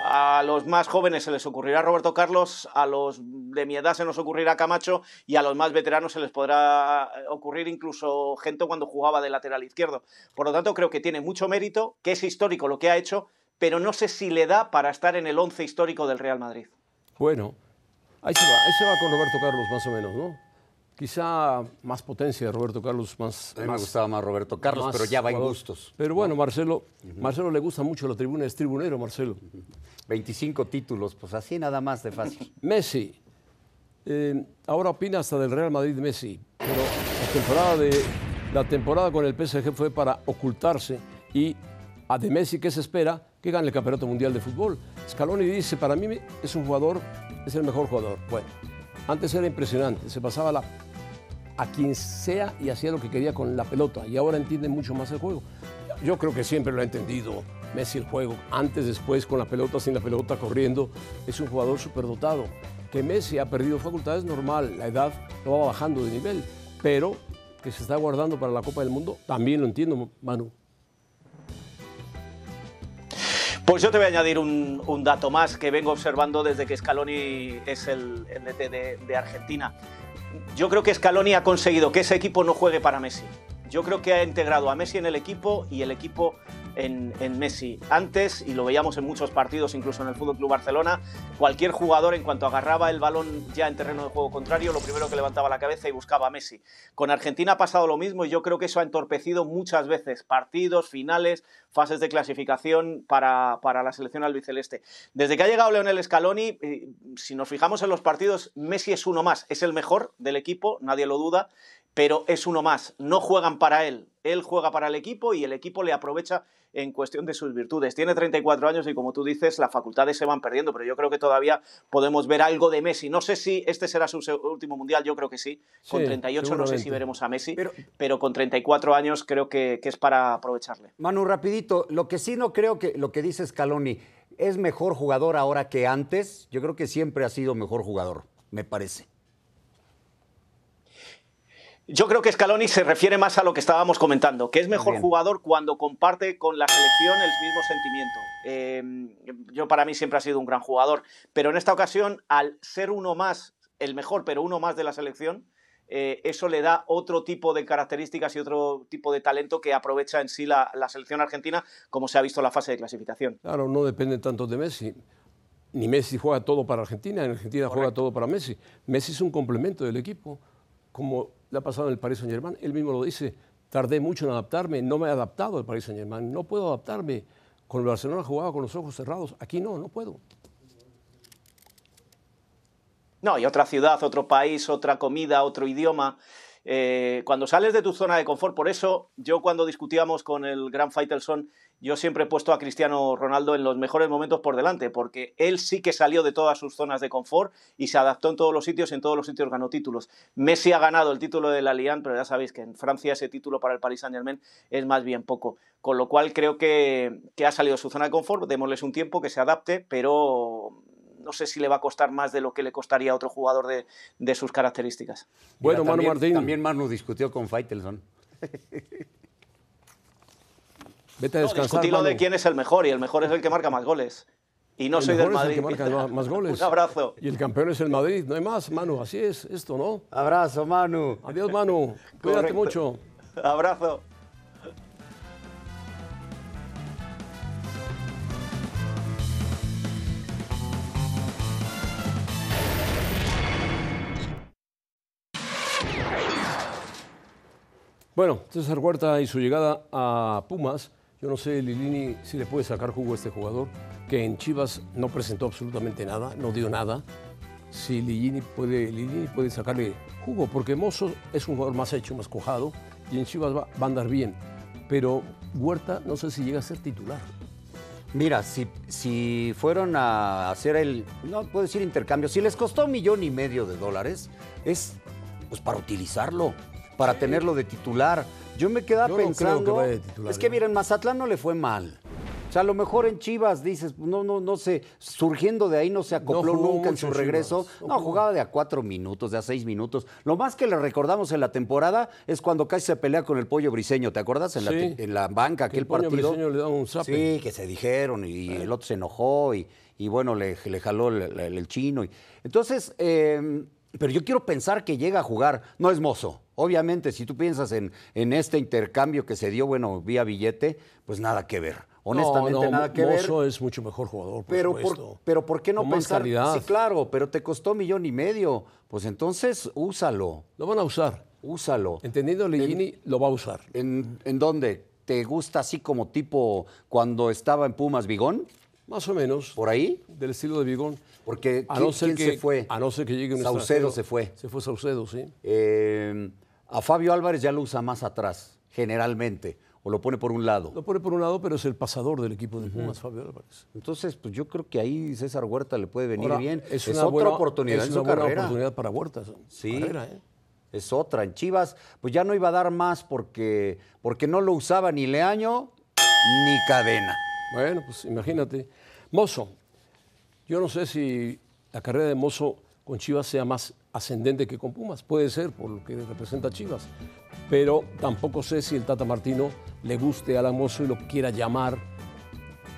A los más jóvenes se les ocurrirá Roberto Carlos, a los de mi edad se nos ocurrirá Camacho y a los más veteranos se les podrá eh, ocurrir incluso gente cuando jugaba de lateral izquierdo. Por lo tanto, creo que tiene mucho mérito, que es histórico lo que ha hecho, pero no sé si le da para estar en el once histórico del Real Madrid.
Bueno, ahí se va, ahí se va con Roberto Carlos más o menos, ¿no? Quizá más potencia de Roberto Carlos, más.
A mí me gustaba más Roberto Carlos, pero ya va en gustos.
Pero bueno, Marcelo, Marcelo le gusta mucho la tribuna, es tribunero, Marcelo.
25 títulos, pues así nada más de fácil. (laughs)
Messi. Eh, ahora opina hasta del Real Madrid Messi, pero la temporada, de, la temporada con el PSG fue para ocultarse y a de Messi, ¿qué se espera? Que gane el Campeonato Mundial de Fútbol. Scaloni dice, para mí es un jugador, es el mejor jugador. Bueno, antes era impresionante, se pasaba la a quien sea y hacía lo que quería con la pelota y ahora entiende mucho más el juego. Yo creo que siempre lo ha entendido Messi el juego, antes, después, con la pelota, sin la pelota, corriendo. Es un jugador superdotado. Que Messi ha perdido facultades normal, la edad lo va bajando de nivel, pero que se está guardando para la Copa del Mundo, también lo entiendo, Manu.
Pues yo te voy a añadir un, dato más que vengo observando desde que Scaloni es el, DT de Argentina yo creo que Scaloni ha conseguido que ese equipo no juegue para Messi. Yo creo que ha integrado a Messi en el equipo y el equipo en, Messi. Antes, y lo veíamos en muchos partidos, incluso en el Fútbol Club Barcelona, cualquier jugador, en cuanto agarraba el balón ya en terreno de juego contrario, lo primero que levantaba la cabeza y buscaba a Messi. Con Argentina ha pasado lo mismo y yo creo que eso ha entorpecido muchas veces partidos, finales, fases de clasificación para, para la selección albiceleste. Desde que ha llegado Leonel Scaloni, eh, si nos fijamos en los partidos, Messi es uno más, es el mejor del equipo, nadie lo duda, pero es uno más, no juegan para él, él juega para el equipo y el equipo le aprovecha en cuestión de sus virtudes. Tiene 34 años y como tú dices, las facultades se van perdiendo, pero yo creo que todavía podemos ver algo de Messi. No sé si este será su último mundial, yo creo que sí. Con 38 no sé si veremos a Messi, pero, con 34 años creo que, que, es para aprovecharle.
Manu, rapidito, lo que sí no creo que lo que dice Scaloni, ¿es mejor jugador ahora que antes? Yo creo que siempre ha sido mejor jugador, me parece.
Yo creo que Scaloni se refiere más a lo que estábamos comentando, que es mejor jugador cuando comparte con la selección el mismo sentimiento. Eh, yo para mí siempre ha sido un gran jugador, pero en esta ocasión, al ser uno más, el mejor, pero uno más de la selección, eh, eso le da otro tipo de características y otro tipo de talento que aprovecha en sí la, selección argentina, como se ha visto en la fase de clasificación.
Claro, no depende tanto de Messi. Ni Messi juega todo para Argentina, en Argentina juega todo para Messi. Messi es un complemento del equipo, como le ha pasado en el Paris Saint Germain. Él mismo lo dice, tardé mucho en adaptarme, no me he adaptado al Paris Saint Germain, no puedo adaptarme. Con el Barcelona jugaba con los ojos cerrados, aquí no, no puedo.
No, y otra ciudad, otro país, otra comida, otro idioma. Eh, cuando sales de tu zona de confort, por eso yo cuando discutíamos con el gran Faitelson, yo siempre he puesto a Cristiano Ronaldo en los mejores momentos por delante, porque él sí que salió de todas sus zonas de confort y se adaptó en todos los sitios en todos los sitios ganó títulos. Messi ha ganado el título de la Liga, pero ya sabéis que en Francia ese título para el Paris Saint Germain es más bien poco. Con lo cual creo que, que ha salido de su zona de confort, démosles un tiempo que se adapte, pero no sé si le va a costar más de lo que le costaría a otro jugador de, sus características.
Bueno, Manu Martín. También Manu discutió con Faitelson. (laughs)
Vete a descansar.
No, de quién es el mejor y el mejor es el que marca más goles. Y no soy del Madrid.
Es el que marca más (laughs) goles.
Un abrazo.
Y el campeón es el Madrid, no hay más, Manu, así es esto, ¿no?
Abrazo, Manu.
Adiós, Manu. Cuídate mucho.
Abrazo.
Bueno, César Huerta y su llegada a Pumas, yo no sé, Lilini, si le puede sacar jugo a este jugador, que en Chivas no presentó absolutamente nada, no dio nada. Si Lilini puede, Lilini puede sacarle jugo, porque Mozo es un jugador más hecho, más cojado, y en Chivas va, va a andar bien. Pero Huerta no sé si llega a ser titular.
Mira, si, si fueron a hacer el, no puedo decir intercambio, si les costó un millón y medio de dólares, es pues para utilizarlo, para tenerlo de titular. Yo me quedaba
Yo no creo
pensando,
que vaya de titular,
es que
¿eh?
miren, Mazatlán no le fue mal. O sea, a lo mejor en Chivas dices, no, no, no sé, surgiendo de ahí no se acopló nunca en su regreso.
Chivas, no
No, jugaba de a cuatro minutos, de a seis minutos. Lo más que le recordamos en la temporada es cuando casi se pelea con el pollo briseño, ¿te acuerdas? En, la,
Sí.
te- en la banca,
Que el
aquel
Pollo
partido.
Briseño le da un zape.
Sí, que se dijeron y el otro se enojó y, y bueno, le, le jaló el, el- el chino. y- Entonces, eh, pero yo quiero pensar que llega a jugar. No es mozo. Obviamente, si tú piensas en, en este intercambio que se dio, bueno, vía billete, pues nada que ver. Honestamente,
No, no,
nada que ver.
Mozo es mucho mejor jugador, por
Pero
supuesto.
por, pero ¿por qué no
Con más
pensar?
calidad.
Sí, claro, pero te costó millón y medio. Pues entonces, úsalo,
Lo van a usar.
úsalo.
Entendiendo Lillini, lo va a usar.
¿En, en dónde? ¿Te gusta así como tipo cuando estaba en Pumas Vigón?
Más o menos.
¿Por ahí?
Del estilo de Bigón.
Porque
A
¿quién,
no ser
quién
que,
se fue?
A no ser que llegue un
Saucedo se fue.
Se fue Saucedo, sí.
Eh, a Fabio Álvarez ya lo usa más atrás, generalmente, o lo pone por un lado.
Lo pone por un lado, pero es el pasador del equipo de Pumas, Fabio Álvarez.
Entonces, pues yo creo que ahí César Huerta le puede venir
Ahora,
bien. Es,
una
otra
buena-
oportunidad
es una buena
carrera.
oportunidad para Huerta.
Sí.
carrera, ¿eh?
Es otra. En Chivas, pues ya no iba a dar más porque, porque no lo usaba ni Leaño ni Cadena.
Bueno, pues imagínate. Mozo, yo no sé si la carrera de Mozo con Chivas sea más ascendente que con Pumas. Puede ser, por lo que representa Chivas. Pero tampoco sé si el Tata Martino le guste a Alan Mozo y lo quiera llamar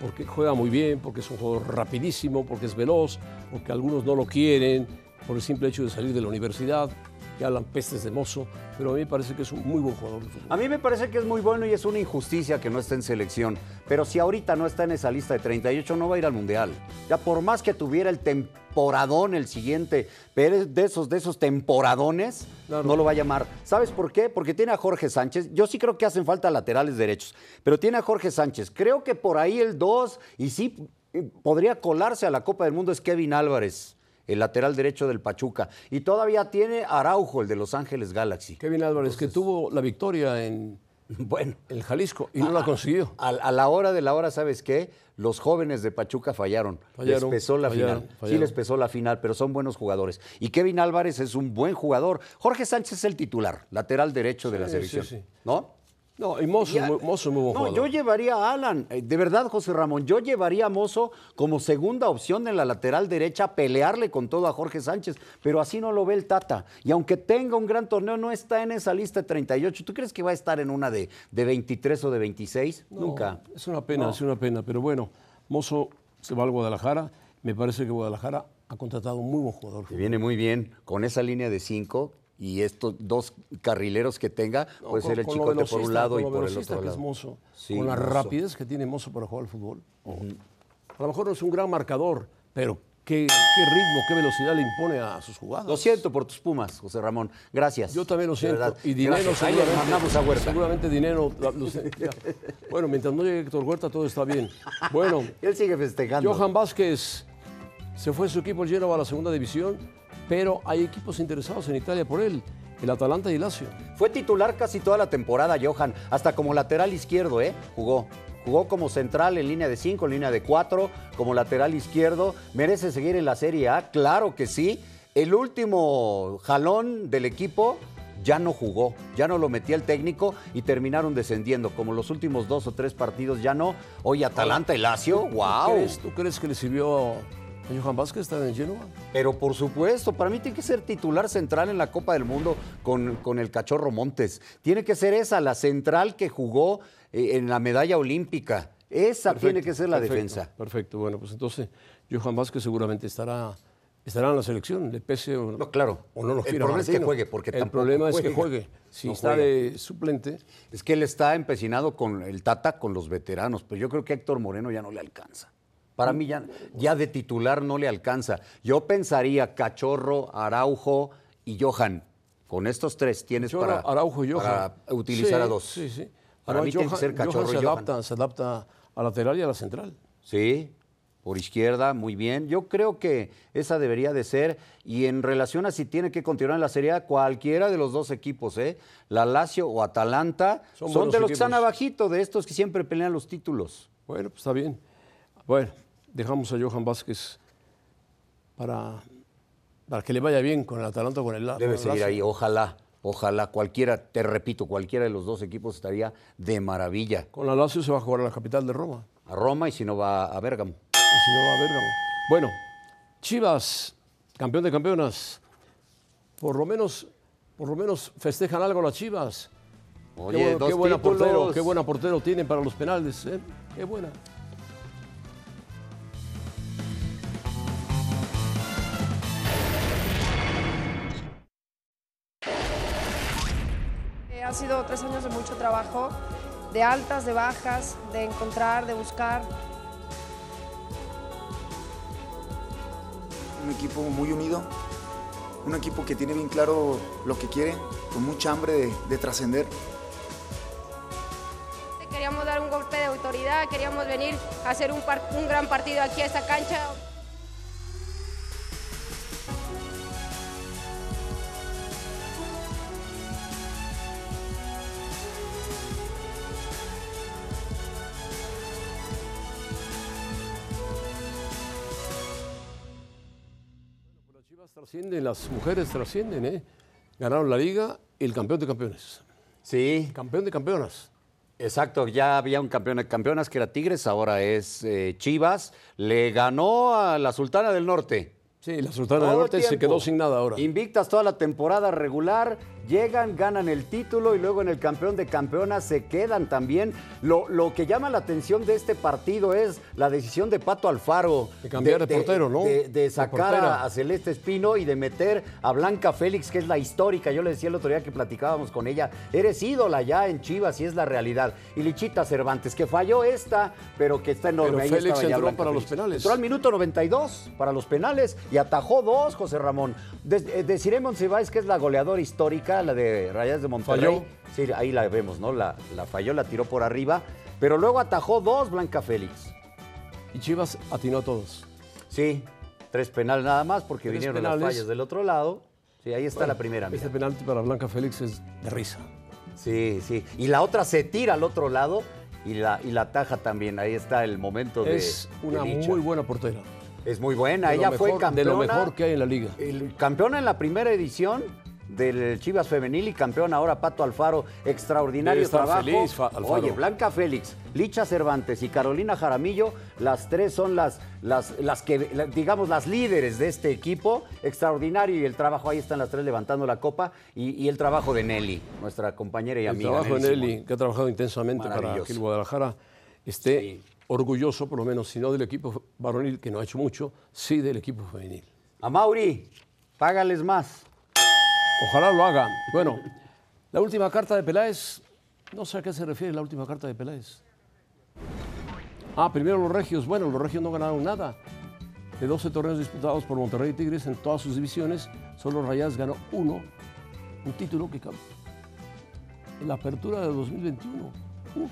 porque juega muy bien, porque es un jugador rapidísimo, porque es veloz, porque algunos no lo quieren por el simple hecho de salir de la universidad, que hablan pestes de Mozo, pero a mí me parece que es un muy buen jugador de fútbol.
A mí me parece que es muy bueno y es una injusticia que no esté en selección. Pero si ahorita no está en esa lista de 38, no va a ir al Mundial. Ya por más que tuviera el temporadón el siguiente, pero de esos, de esos temporadones,
Claro.
no lo va a llamar. ¿Sabes por qué? Porque tiene a Jorge Sánchez. Yo sí creo que hacen falta laterales derechos, pero tiene a Jorge Sánchez. Creo que por ahí el 2, y sí eh, podría colarse a la Copa del Mundo, es Kevin Álvarez. El lateral derecho del Pachuca. Y todavía tiene Araujo, el de Los Ángeles Galaxy.
Kevin Álvarez, que tuvo la victoria en
Bueno,
el Jalisco y no la consiguió.
A, a la hora de la hora, ¿sabes qué? Los jóvenes de Pachuca fallaron.
Fallaron,
les pesó la
fallaron,
final. Sí, les pesó la final, pero son buenos jugadores. Y Kevin Álvarez es un buen jugador. Jorge Sánchez es el titular, lateral derecho de la selección.
sí, sí.
¿No?
No, y Mozo,
Ya-
es muy- Mozo es muy buen
no,
jugador.
yo llevaría a Alan, eh, de verdad, José Ramón, yo llevaría a Mozo como segunda opción en la lateral derecha, a pelearle con todo a Jorge Sánchez, pero así no lo ve el Tata. Y aunque tenga un gran torneo, no está en esa lista de 38. ¿Tú crees que va a estar en una de, de 23 o de 26?
No,
Nunca.
Es una pena, es una pena. Pero bueno, Mozo se va al Guadalajara. Me parece que Guadalajara ha contratado un muy buen jugador.
Que viene muy bien con esa línea de cinco y estos dos carrileros que tenga,
No,
puede
con-
ser el chicote por un lado y por el otro
que
lado.
es Mozo,
Sí,
con la
Mozo.
rapidez que tiene Mozo para jugar al fútbol. A lo mejor no es un gran marcador, pero qué, qué ritmo, qué velocidad le impone a sus jugadas.
Lo siento por tus pumas, José Ramón. Gracias.
Yo también lo siento. Y dinero seguramente.
mandamos a Huerta.
Seguramente dinero. lo. Bueno, mientras no llegue Héctor Huerta, todo está bien. Bueno, (laughs)
Él sigue festejando.
Johan Vázquez se fue su equipo el Genoa a la segunda división, pero hay equipos interesados en Italia por él, el Atalanta y el Lazio.
Fue titular casi toda la temporada, Johan, hasta como lateral izquierdo, ¿eh? Jugó. Jugó como central en línea de 5, en línea de 4, como lateral izquierdo. ¿Merece seguir en la Serie A? Claro que sí. El último jalón del equipo ya no jugó, ya no lo metía el técnico y terminaron descendiendo. Como los últimos dos o tres partidos ya no. Oye, Atalanta y Lazio,
¿Tú
wow.
crees, tú crees que le sirvió Johan Vázquez estar en Genoa?
Pero por supuesto, para mí tiene que ser titular central en la Copa del Mundo con, con el Cachorro Montes. Tiene que ser esa, la central que jugó eh, en la medalla olímpica. Esa tiene que ser la
perfecto,
defensa.
Perfecto, bueno, pues entonces Johan Vázquez seguramente estará, estará en la selección, le pese o
No, claro.
o no lo
El problema es que juegue, porque
El problema es que juegue. Si
No
está
juega.
de suplente,
Es que él está empecinado con el Tata, con los veteranos, pero yo creo que Héctor Moreno ya no le alcanza. Para mí ya, ya de titular no le alcanza. Yo pensaría Cachorro, Araujo y Johan Con estos tres tienes para,
Araujo y Johan.
para utilizar
Sí,
a dos.
Sí, sí.
Para mí tiene que
Johan-
ser
Johan
cachorro
se
Johan.
adapta, se adapta a lateral y a la central.
Sí, por izquierda, muy bien. Yo creo que esa debería de ser. Y en relación a si tiene que continuar en la Serie A, cualquiera de los dos equipos, ¿eh? la Lazio o Atalanta,
Son
de los que están abajito, de estos que siempre pelean los títulos.
Bueno, pues está bien. Bueno, dejamos a Johan Vázquez para, para que le vaya bien con el Atalanta o con el
Debe
con el
seguir ahí, ojalá, ojalá, cualquiera, te repito, cualquiera de los dos equipos estaría de maravilla.
Con la Lazio se va a jugar a la capital de Roma.
A Roma y si no va a Bérgamo.
Y si no va a Bérgamo. Bueno, Chivas, campeón de campeonas. Por lo menos, por lo menos festejan algo las Chivas.
Oye,
qué, buena portero, qué buena portero tienen para los penales, ¿eh? Qué buena.
Ha sido tres años de mucho trabajo, de altas, de bajas, de encontrar, de buscar.
Un equipo muy unido, un equipo que tiene bien claro lo que quiere, con mucha hambre de, de trascender.
Queríamos dar un golpe de autoridad, queríamos venir a hacer un, par- un gran partido aquí a esta cancha.
Trascienden, las mujeres trascienden, ¿eh? Ganaron la liga y el campeón de campeones.
Sí,
Campeón de campeonas.
Exacto, ya había un campeón de campeonas que era Tigres, ahora es eh, Chivas. Le ganó a la Sultana del Norte.
Sí, la Sultana del
Todo
Norte se quedó sin nada ahora.
Invictas toda la temporada regular, llegan, ganan el título y luego en el campeón de campeonas se quedan también. Lo, lo que llama la atención de este partido es la decisión de Pato Alfaro.
De cambiar de portero, ¿no?
De, de
De
sacar a, a Celeste Espino y de meter a Blanca Félix, que es la histórica. Yo le decía el otro día que platicábamos con ella, eres ídola ya en Chivas y es la realidad. Y Lichita Cervantes, que falló esta, pero que está enorme.
Pero Félix entró
Blanca
para los
Félix.
penales.
Entró al minuto 92 para los penales y atajó dos, José Ramón. De, eh, deciré Monsiváis que es la goleadora histórica, la de Rayas de Monterrey.
Falló.
Sí, ahí la vemos, ¿no? La, la falló, la tiró por arriba, pero luego atajó dos Blanca Félix.
Y Chivas atinó a todos.
Sí, tres penales nada más porque
Tres
vinieron
penales.
las fallas del otro lado. Sí, ahí está la primera. mira.
Este penalti para Blanca Félix es de risa.
Sí, sí. Y la otra se tira al otro lado y la, y la taja también. Ahí está el momento de.
Es una muy buena portera.
Es muy buena.
De
Ella fue campeona.
De lo mejor que hay en la liga.
El campeona en la primera edición del Chivas Femenil y campeón ahora Pato Alfaro. Extraordinario trabajo.
feliz, Fa- Alfaro.
Oye, Blanca Félix, Licha Cervantes y Carolina Jaramillo, las tres son las, las, las que, digamos, las líderes de este equipo. Extraordinario y el trabajo, ahí están las tres levantando la copa y, y el trabajo de Nelly, nuestra compañera y
El
amiga.
trabajo de
Nelly
Nelly,
Simón.
que ha trabajado intensamente para que el Guadalajara esté
Sí.
orgulloso, por lo menos, si no del equipo varonil, que no ha hecho mucho, sí del equipo femenil.
A Mauri, págales más.
Ojalá lo haga. Bueno, la última carta de Peláez, no sé a qué se refiere la última carta de Peláez. Ah, primero los regios. Bueno, los regios no ganaron nada. De 12 torneos disputados por Monterrey y Tigres en todas sus divisiones, solo Rayas ganó uno, un título que en la apertura de 2021. Uf,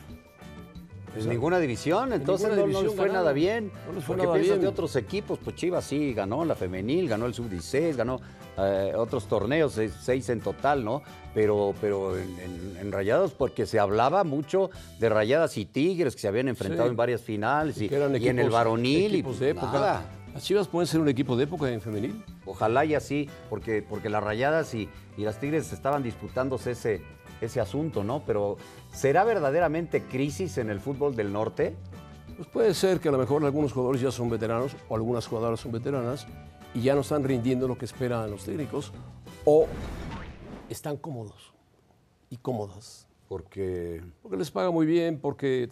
En ninguna división, entonces
ninguna
no, no
división
les fue
ganaron.
nada bien.
No les fue
Porque
nada
piensas
bien.
de otros equipos, pues Chivas sí ganó la femenil, ganó el sub-16, ganó eh, otros torneos, seis, seis en total, ¿no? Pero, pero en, en- en Rayados, porque se hablaba mucho de Rayadas y Tigres, que se habían enfrentado
Sí.
en varias finales, y, en el varonil, y pues
de época.
nada.
Las Chivas pueden ser un equipo de época en femenil.
Ojalá y así, porque, porque las Rayadas y, y las Tigres estaban disputándose ese, ese asunto, ¿no? Pero ¿será verdaderamente crisis en el fútbol del norte?
Pues puede ser que a lo mejor algunos jugadores ya son veteranos o algunas jugadoras son veteranas y ya no están rindiendo lo que esperan los técnicos o están cómodos y cómodas.
Porque
Porque les paga muy bien, porque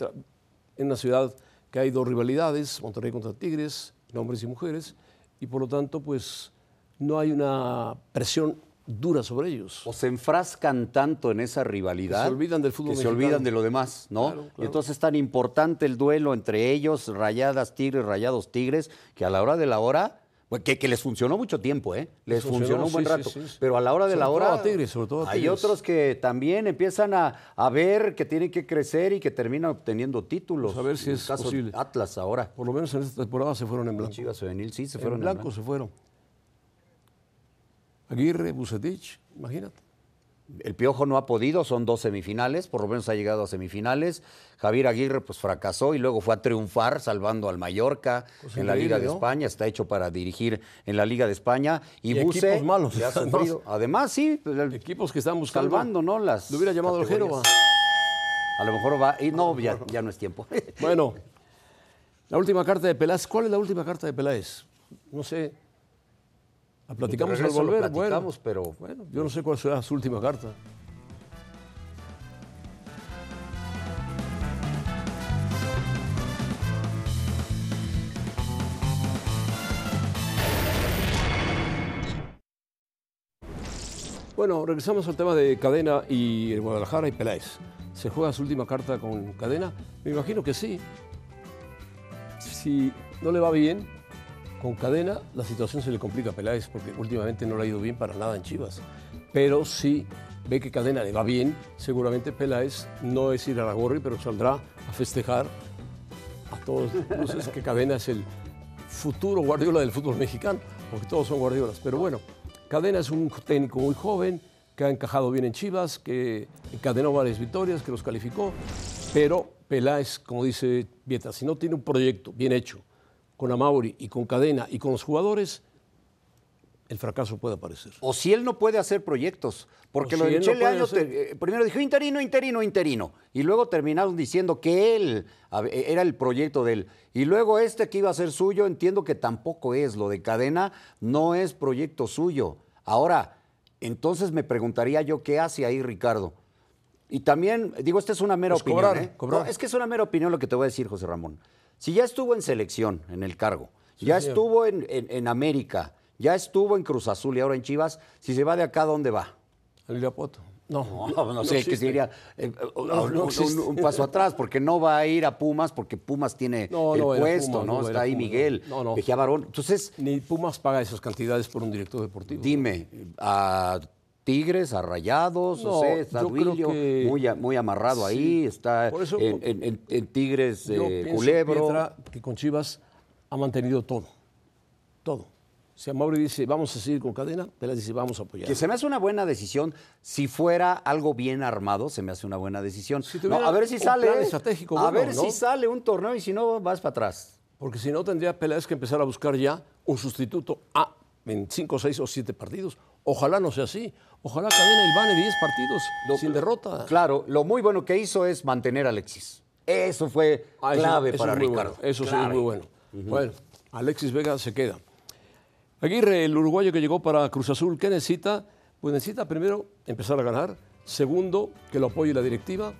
en una ciudad que hay dos rivalidades, Monterrey contra Tigres, hombres y mujeres, y por lo tanto pues no hay una presión dura sobre ellos.
o se enfrascan tanto en esa rivalidad
Que se olvidan del fútbol
que se olvidan de lo demás, ¿no?
Claro,
Y entonces es tan importante el duelo entre ellos, Rayadas Tigres, Rayados Tigres, que a la hora de la hora Que, que les funcionó mucho tiempo, ¿eh? Les
funcionó,
funcionó, un buen
sí,
rato.
sí, sí.
Pero a la hora de
Sobre
la
todo
hora.
a Tigres, sobre todo a
Hay otros que también empiezan a, a ver que tienen que crecer y que terminan obteniendo títulos.
Pues a ver si
En
es
caso
posible.
Atlas ahora.
Por lo menos en esta temporada se fueron en blanco.
Chivas Femenil sí se
en
fueron en
blanco,
blanco.
se fueron. Aguirre, Bucetich, imagínate.
El Piojo no ha podido, son dos semifinales, por lo menos ha llegado a semifinales. Javier Aguirre pues fracasó y luego fue a triunfar salvando al Mallorca en la Liga de
¿no?
España, está hecho para dirigir en la Liga de España. Y,
Y equipos malos,
ha
además.
sufrido. Además, sí, pues, el-
Equipos que están buscando.
salvando, ¿no? Las
Lo hubiera llamado al
categorías.
Génova.
A lo mejor va, y no, (laughs) ya, ya no es tiempo.
Bueno, la última carta de Peláez. ¿Cuál es la última carta de Peláez? No sé. La platicamos al
regreso lo
volver.
platicamos,
bueno,
pero-
Bueno, yo no sé cuál será su última carta. Bueno, regresamos al tema de Cadena y el Guadalajara y Peláez. ¿Se juega su última carta con Cadena? Me imagino que sí. Si no le va bien con Cadena, la situación se le complica a Peláez porque últimamente no le ha ido bien para nada en Chivas. Pero si ve que Cadena le va bien, seguramente Peláez no es ir a la gorri, pero saldrá a festejar a todos luces que Cadena es el futuro Guardiola del fútbol mexicano, porque todos son Guardiolas. Pero bueno, Cadena es un técnico muy joven, que ha encajado bien en Chivas, que encadenó varias victorias, que los calificó, pero Peláez, como dice Vieta, si no tiene un proyecto bien hecho con Amauri y con Cadena y con los jugadores, el fracaso puede aparecer.
O si él no puede hacer proyectos. Porque
O
lo
si
de
no
Chele
puede
Año, te- eh, primero dijo interino, interino, interino. Y luego terminaron diciendo que él a era el proyecto de él. Y luego este que iba a ser suyo, entiendo que tampoco es. Lo de cadena no es proyecto suyo. Ahora, entonces me preguntaría yo qué hace ahí Ricardo. Y también, digo, esta es una mera
Pues
opinión.
cobrar,
¿eh?
cobrar.
No, es que es una mera opinión lo que te voy a decir, José Ramón. Si ya estuvo en selección, en el cargo, ya
señor.
estuvo en, en- en América, ya estuvo en Cruz Azul y ahora en Chivas, si se va de acá, ¿a ¿dónde va?
¿Al Irapuato? No,
No, no sé, que sería eh, un,
No,
un- un paso atrás, porque no va a ir a Pumas, porque Pumas tiene
No,
el puesto,
Pumas,
¿no? Está ahí
Pumas,
Miguel,
no. No, no.
Mejía Barón. Entonces,
Ni Pumas paga esas cantidades por un director deportivo.
dime, a Tigres, a Rayados,
No,
o sea, está Duilio,
que-
muy, muy amarrado
Sí.
ahí, está
eso-
en, en- en- en Tigres, eh, Culebro.
Que con Chivas ha mantenido todo. Todo. Si Mauri dice, vamos a seguir con cadena, Peláez dice, vamos a apoyar.
Que se me hace una buena decisión. Si fuera algo bien armado, se me hace una buena decisión.
Si
No, a ver si sale. ¿eh?
estratégico
a
bueno,
ver
¿no?
si sale un torneo y si no, vas para atrás.
Porque si no, tendría Peláez que empezar a buscar ya un sustituto a, en 5, 6 o 7 partidos. Ojalá no sea así. Ojalá cadena el Vane 10 partidos sin derrota.
Claro, lo muy bueno que hizo es mantener a Alexis. Eso fue
Ah,
clave
eso
para Ricardo.
bueno, Eso sí
Clave.
es muy bueno. Bueno, Alexis Vega se queda. Aguirre, el uruguayo que llegó para Cruz Azul, ¿qué necesita? Pues necesita primero empezar a ganar. Segundo, que lo apoye la directiva,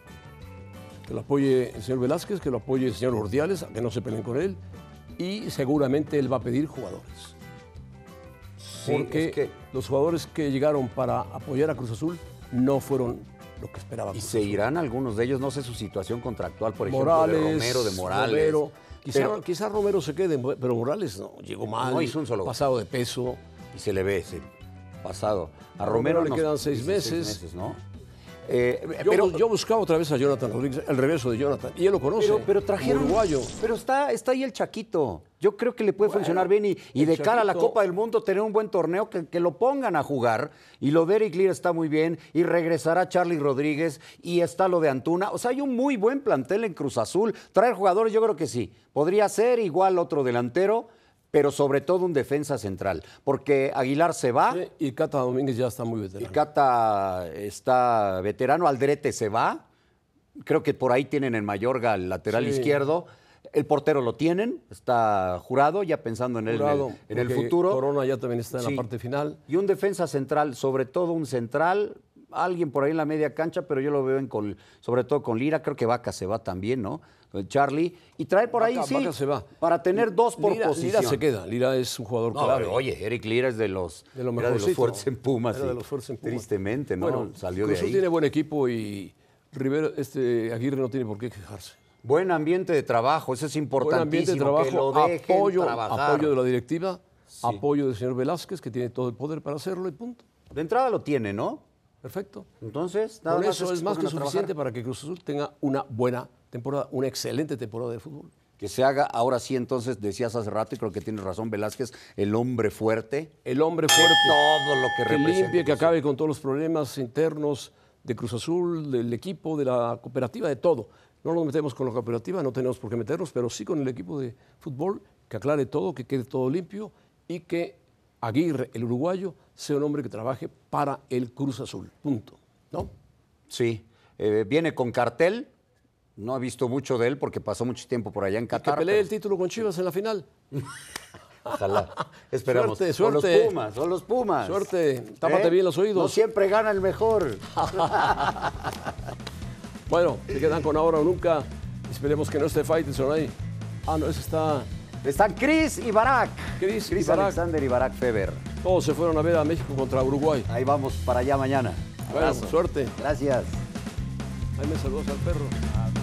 que lo apoye el señor Velázquez, que lo apoye el señor Ordiales, a que no se peleen con él. Y seguramente él va a pedir jugadores.
Sí,
porque
es que-
los jugadores que llegaron para apoyar a Cruz Azul no fueron lo que esperaba.
y se
Azul.
irán algunos de ellos, no sé su situación contractual, por ejemplo, de Romero, de Morales.
Romero. Quizá,
Pero-
quizá Romero se quede, pero Morales no, llegó mal.
No hizo un solo.
Pasado de peso.
y se le ve ese pasado. A Romero,
Romero le
nos-
quedan seis
dice
meses.
¿no? Eh,
Yo,
pero,
yo buscaba otra vez a Jonathan Rodríguez, el regreso de Jonathan, y él lo conoce.
pero, pero trajeron.
uruguayo.
Pero está, está ahí el Chaquito. Yo creo que le puede funcionar bien y, de cara a la Copa del Mundo tener un buen torneo que, que lo pongan a jugar. Y lo de Eric Lira está muy bien y regresará Charlie Rodríguez y está lo de Antuna. O sea, hay un muy buen plantel en Cruz Azul. Traer jugadores, yo creo que sí. Podría ser igual otro delantero, pero sobre todo un defensa central. Porque Aguilar se va.
Y Cata Domínguez ya está muy
Y
veterano.
Cata está veterano, Aldrete se va. Creo que por ahí tienen en Mayorga el lateral
Sí.
izquierdo. El portero lo tienen, está jurado, ya pensando en, él, en el- en el futuro.
Corona ya también está en
Sí.
la parte final.
Y un defensa central, sobre todo un central, alguien por ahí en la media cancha, pero yo lo veo en con, sobre todo con Lira, creo que Vaca se va también, ¿no? Con Charlie. Y traer por ahí, sí,
Vaca se va.
para tener dos por
Lira,
posición.
Lira se queda. Lira es un jugador
No,
clave.
oye, Eric Lira es de los,
de lo
era de los fuertes en Pumas.
Era de
y
los fuertes en Pumas.
Tristemente, ¿no?
Bueno,
Salió de ahí.
tiene buen equipo y Rivero, este, Aguirre no tiene por qué quejarse.
Buen ambiente de trabajo, eso es
Buen
importantísimo.
ambiente de
que
trabajo,
lo dejen
apoyo,
trabajar.
apoyo de la directiva, apoyo del señor Velázquez, que tiene todo el poder para hacerlo y punto.
De entrada lo tiene, ¿no?
Perfecto.
Entonces, nada
Con
más
eso es más que suficiente
trabajar.
para que Cruz Azul tenga una buena temporada, una excelente temporada de fútbol.
Que se haga ahora sí, entonces, decías hace rato, y creo que tienes razón, Velázquez, el hombre fuerte.
El hombre fuerte.
Todo lo que
que
representa
limpie, que
Cruz Azul.
acabe con todos los problemas internos de Cruz Azul, del equipo, de la cooperativa, de todo. No nos metemos con la cooperativa, no tenemos por qué meternos, pero sí con el equipo de fútbol, que aclare todo, que quede todo limpio y que Aguirre, el uruguayo, sea un hombre que trabaje para el Cruz Azul. Punto. ¿No?
Sí. Eh, viene con cartel. No he visto mucho de él porque pasó mucho tiempo por allá en
Que
Qatar.
pelee
pero-
el título con Chivas en la final. (laughs)
Ojalá. Esperamos.
Suerte,
O los
suerte.
Pumas, o los Pumas.
Suerte. Tápate bien los oídos.
No siempre gana el mejor. (laughs) (laughs)
Bueno, se quedan con ahora o nunca. Esperemos que no esté Faitelson ahí. Ah, no, ese está.
Están Chris y Barak.
Chris y
Chris
Barak.
Alexander y Barak Feber.
Todos se fueron a ver a México contra Uruguay.
Ahí vamos para allá mañana.
Bueno, suerte.
Gracias.
Ahí me saludos al perro.